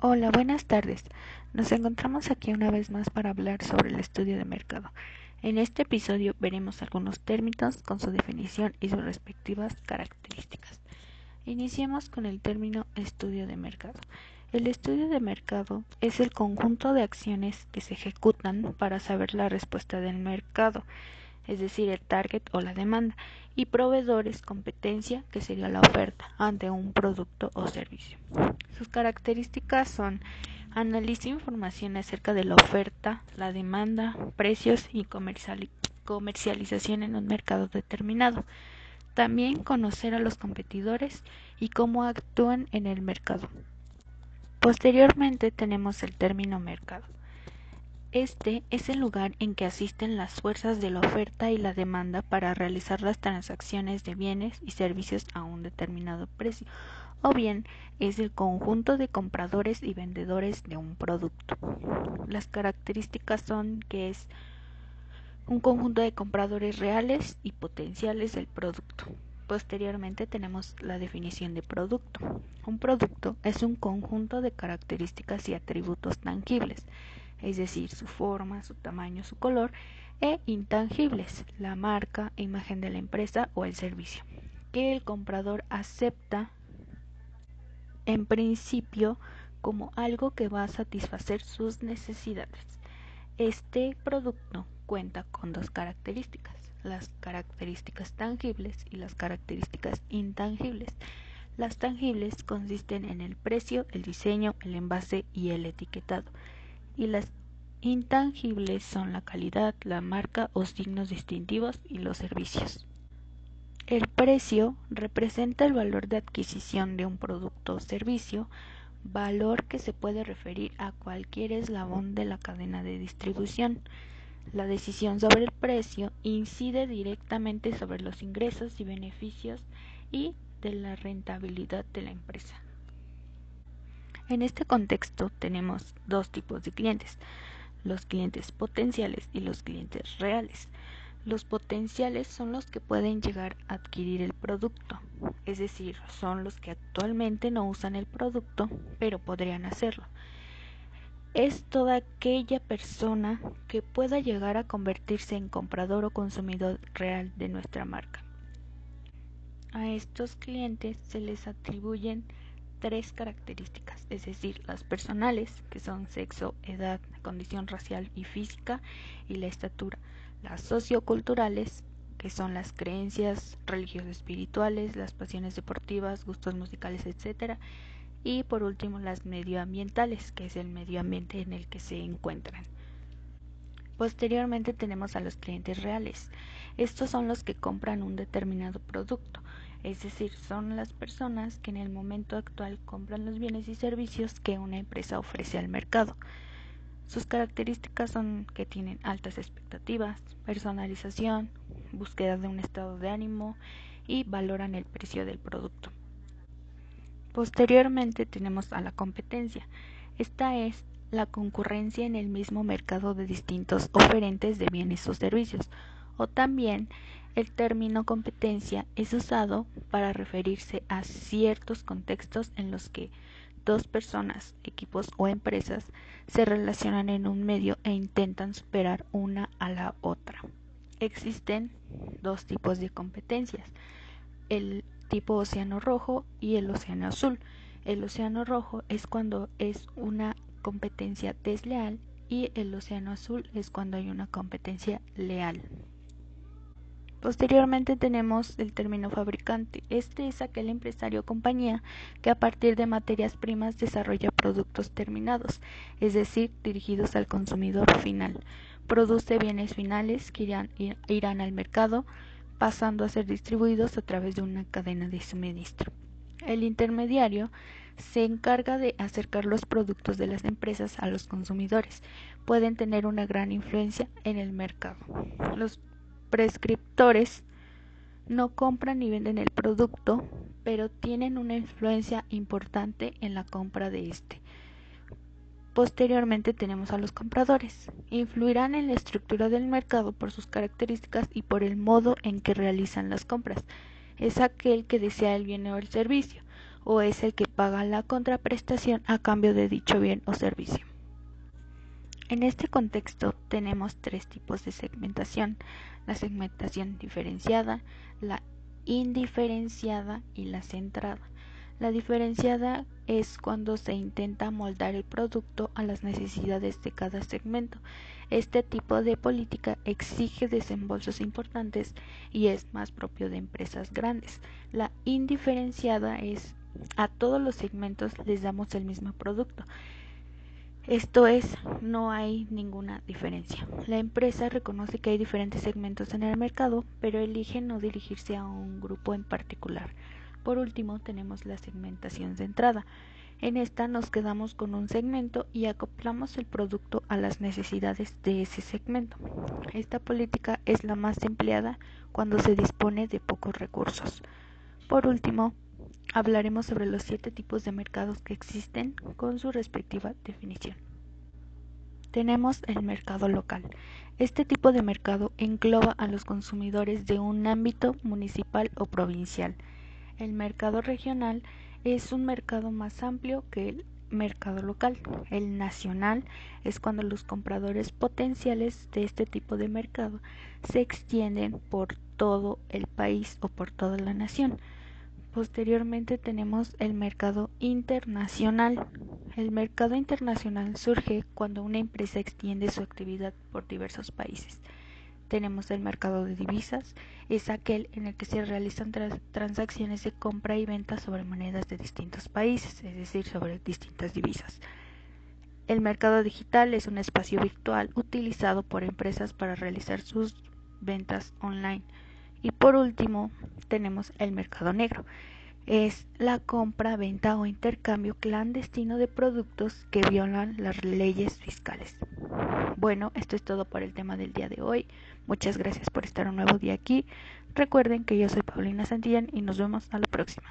Hola, buenas tardes. Nos encontramos aquí una vez más para hablar sobre el estudio de mercado. En este episodio veremos algunos términos con su definición y sus respectivas características. Iniciemos con el término estudio de mercado. El estudio de mercado es el conjunto de acciones que se ejecutan para saber la respuesta del mercado es decir, el target o la demanda, y proveedores competencia, que sería la oferta ante un producto o servicio. Sus características son analiza información acerca de la oferta, la demanda, precios y comercialización en un mercado determinado. También conocer a los competidores y cómo actúan en el mercado. Posteriormente tenemos el término mercado. Este es el lugar en que asisten las fuerzas de la oferta y la demanda para realizar las transacciones de bienes y servicios a un determinado precio, o bien es el conjunto de compradores y vendedores de un producto. Las características son que es un conjunto de compradores reales y potenciales del producto. Posteriormente tenemos la definición de producto. Un producto es un conjunto de características y atributos tangibles es decir, su forma, su tamaño, su color, e intangibles, la marca, imagen de la empresa o el servicio, que el comprador acepta en principio como algo que va a satisfacer sus necesidades. Este producto cuenta con dos características, las características tangibles y las características intangibles. Las tangibles consisten en el precio, el diseño, el envase y el etiquetado y las intangibles son la calidad, la marca o signos distintivos y los servicios. El precio representa el valor de adquisición de un producto o servicio, valor que se puede referir a cualquier eslabón de la cadena de distribución. La decisión sobre el precio incide directamente sobre los ingresos y beneficios y de la rentabilidad de la empresa. En este contexto tenemos dos tipos de clientes, los clientes potenciales y los clientes reales. Los potenciales son los que pueden llegar a adquirir el producto, es decir, son los que actualmente no usan el producto, pero podrían hacerlo. Es toda aquella persona que pueda llegar a convertirse en comprador o consumidor real de nuestra marca. A estos clientes se les atribuyen tres características, es decir, las personales, que son sexo, edad, condición racial y física, y la estatura, las socioculturales, que son las creencias religiosas espirituales, las pasiones deportivas, gustos musicales, etc. Y por último, las medioambientales, que es el medio ambiente en el que se encuentran. Posteriormente tenemos a los clientes reales. Estos son los que compran un determinado producto es decir, son las personas que en el momento actual compran los bienes y servicios que una empresa ofrece al mercado. Sus características son que tienen altas expectativas, personalización, búsqueda de un estado de ánimo y valoran el precio del producto. Posteriormente tenemos a la competencia. Esta es la concurrencia en el mismo mercado de distintos oferentes de bienes o servicios, o también el término competencia es usado para referirse a ciertos contextos en los que dos personas, equipos o empresas se relacionan en un medio e intentan superar una a la otra. Existen dos tipos de competencias, el tipo océano rojo y el océano azul. El océano rojo es cuando es una competencia desleal y el océano azul es cuando hay una competencia leal. Posteriormente tenemos el término fabricante. Este es aquel empresario o compañía que a partir de materias primas desarrolla productos terminados, es decir, dirigidos al consumidor final. Produce bienes finales que irán, irán al mercado, pasando a ser distribuidos a través de una cadena de suministro. El intermediario se encarga de acercar los productos de las empresas a los consumidores. Pueden tener una gran influencia en el mercado. Los prescriptores no compran ni venden el producto, pero tienen una influencia importante en la compra de este. Posteriormente tenemos a los compradores. Influirán en la estructura del mercado por sus características y por el modo en que realizan las compras. Es aquel que desea el bien o el servicio, o es el que paga la contraprestación a cambio de dicho bien o servicio. En este contexto tenemos tres tipos de segmentación, la segmentación diferenciada, la indiferenciada y la centrada. La diferenciada es cuando se intenta moldar el producto a las necesidades de cada segmento. Este tipo de política exige desembolsos importantes y es más propio de empresas grandes. La indiferenciada es a todos los segmentos les damos el mismo producto. Esto es, no hay ninguna diferencia. La empresa reconoce que hay diferentes segmentos en el mercado, pero elige no dirigirse a un grupo en particular. Por último, tenemos la segmentación de entrada. En esta nos quedamos con un segmento y acoplamos el producto a las necesidades de ese segmento. Esta política es la más empleada cuando se dispone de pocos recursos. Por último, hablaremos sobre los siete tipos de mercados que existen con su respectiva definición. Tenemos el mercado local. Este tipo de mercado engloba a los consumidores de un ámbito municipal o provincial el mercado regional es un mercado más amplio que el mercado local. El nacional es cuando los compradores potenciales de este tipo de mercado se extienden por todo el país o por toda la nación. Posteriormente tenemos el mercado internacional. El mercado internacional surge cuando una empresa extiende su actividad por diversos países tenemos el mercado de divisas, es aquel en el que se realizan transacciones de compra y venta sobre monedas de distintos países, es decir, sobre distintas divisas. El mercado digital es un espacio virtual utilizado por empresas para realizar sus ventas online. Y por último, tenemos el mercado negro. Es la compra, venta o intercambio clandestino de productos que violan las leyes fiscales. Bueno, esto es todo por el tema del día de hoy. Muchas gracias por estar un nuevo día aquí. Recuerden que yo soy Paulina Santillán y nos vemos a la próxima.